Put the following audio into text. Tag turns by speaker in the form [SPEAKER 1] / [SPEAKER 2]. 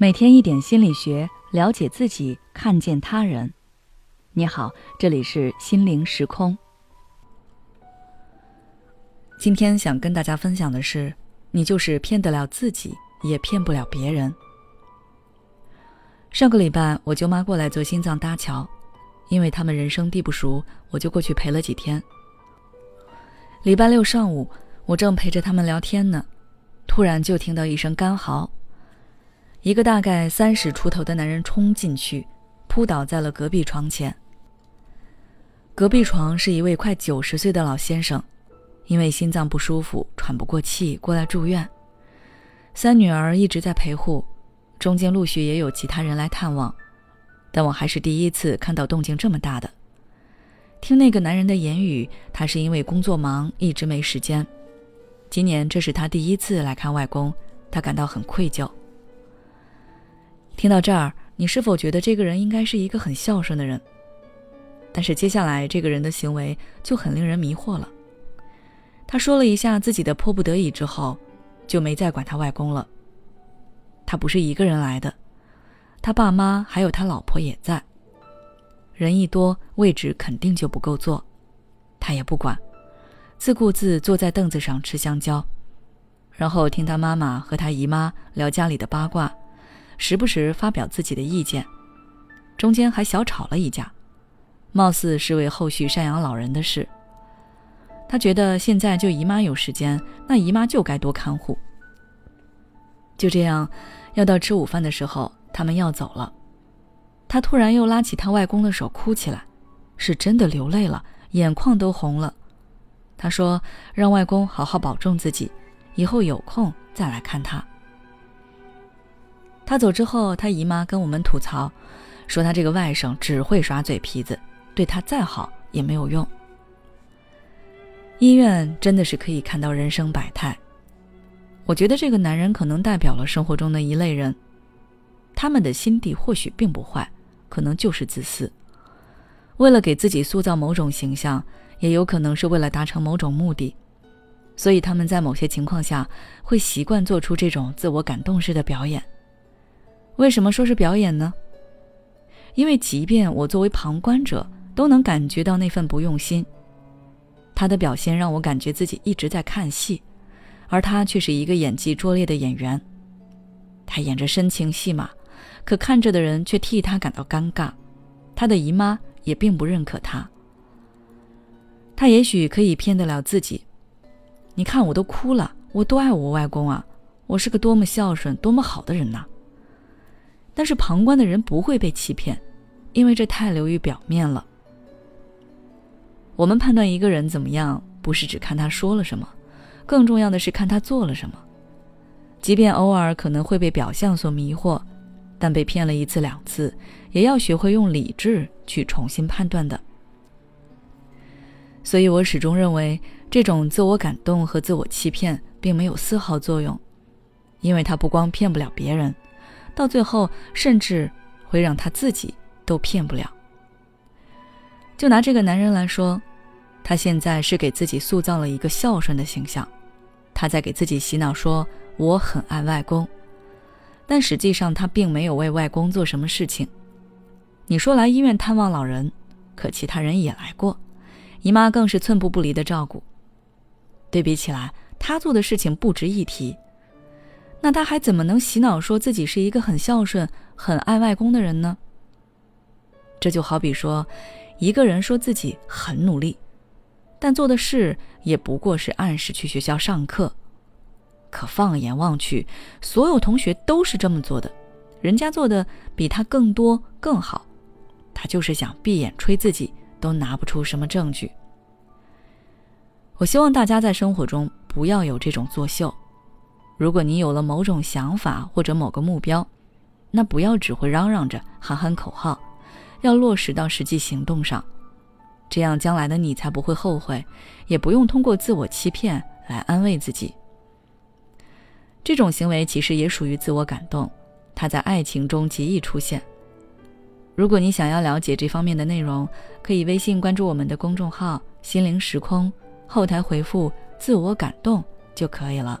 [SPEAKER 1] 每天一点心理学，了解自己，看见他人。你好，这里是心灵时空。今天想跟大家分享的是，你就是骗得了自己，也骗不了别人。上个礼拜，我舅妈过来做心脏搭桥，因为他们人生地不熟，我就过去陪了几天。礼拜六上午，我正陪着他们聊天呢，突然就听到一声干嚎。一个大概三十出头的男人冲进去，扑倒在了隔壁床前。隔壁床是一位快九十岁的老先生，因为心脏不舒服、喘不过气过来住院。三女儿一直在陪护，中间陆续也有其他人来探望，但我还是第一次看到动静这么大的。听那个男人的言语，他是因为工作忙一直没时间。今年这是他第一次来看外公，他感到很愧疚。听到这儿，你是否觉得这个人应该是一个很孝顺的人？但是接下来这个人的行为就很令人迷惑了。他说了一下自己的迫不得已之后，就没再管他外公了。他不是一个人来的，他爸妈还有他老婆也在。人一多，位置肯定就不够坐，他也不管，自顾自坐在凳子上吃香蕉，然后听他妈妈和他姨妈聊家里的八卦。时不时发表自己的意见，中间还小吵了一架，貌似是为后续赡养老人的事。他觉得现在就姨妈有时间，那姨妈就该多看护。就这样，要到吃午饭的时候，他们要走了，他突然又拉起他外公的手哭起来，是真的流泪了，眼眶都红了。他说：“让外公好好保重自己，以后有空再来看他。”他走之后，他姨妈跟我们吐槽，说他这个外甥只会耍嘴皮子，对他再好也没有用。医院真的是可以看到人生百态。我觉得这个男人可能代表了生活中的一类人，他们的心地或许并不坏，可能就是自私，为了给自己塑造某种形象，也有可能是为了达成某种目的，所以他们在某些情况下会习惯做出这种自我感动式的表演。为什么说是表演呢？因为即便我作为旁观者都能感觉到那份不用心。他的表现让我感觉自己一直在看戏，而他却是一个演技拙劣的演员。他演着深情戏码，可看着的人却替他感到尴尬。他的姨妈也并不认可他。他也许可以骗得了自己。你看我都哭了，我多爱我外公啊！我是个多么孝顺、多么好的人呐！但是旁观的人不会被欺骗，因为这太流于表面了。我们判断一个人怎么样，不是只看他说了什么，更重要的是看他做了什么。即便偶尔可能会被表象所迷惑，但被骗了一次两次，也要学会用理智去重新判断的。所以我始终认为，这种自我感动和自我欺骗并没有丝毫作用，因为他不光骗不了别人。到最后，甚至会让他自己都骗不了。就拿这个男人来说，他现在是给自己塑造了一个孝顺的形象，他在给自己洗脑说我很爱外公，但实际上他并没有为外公做什么事情。你说来医院探望老人，可其他人也来过，姨妈更是寸步不离的照顾。对比起来，他做的事情不值一提。那他还怎么能洗脑说自己是一个很孝顺、很爱外公的人呢？这就好比说，一个人说自己很努力，但做的事也不过是按时去学校上课。可放眼望去，所有同学都是这么做的，人家做的比他更多更好，他就是想闭眼吹自己，都拿不出什么证据。我希望大家在生活中不要有这种作秀。如果你有了某种想法或者某个目标，那不要只会嚷嚷着喊喊口号，要落实到实际行动上，这样将来的你才不会后悔，也不用通过自我欺骗来安慰自己。这种行为其实也属于自我感动，它在爱情中极易出现。如果你想要了解这方面的内容，可以微信关注我们的公众号“心灵时空”，后台回复“自我感动”就可以了。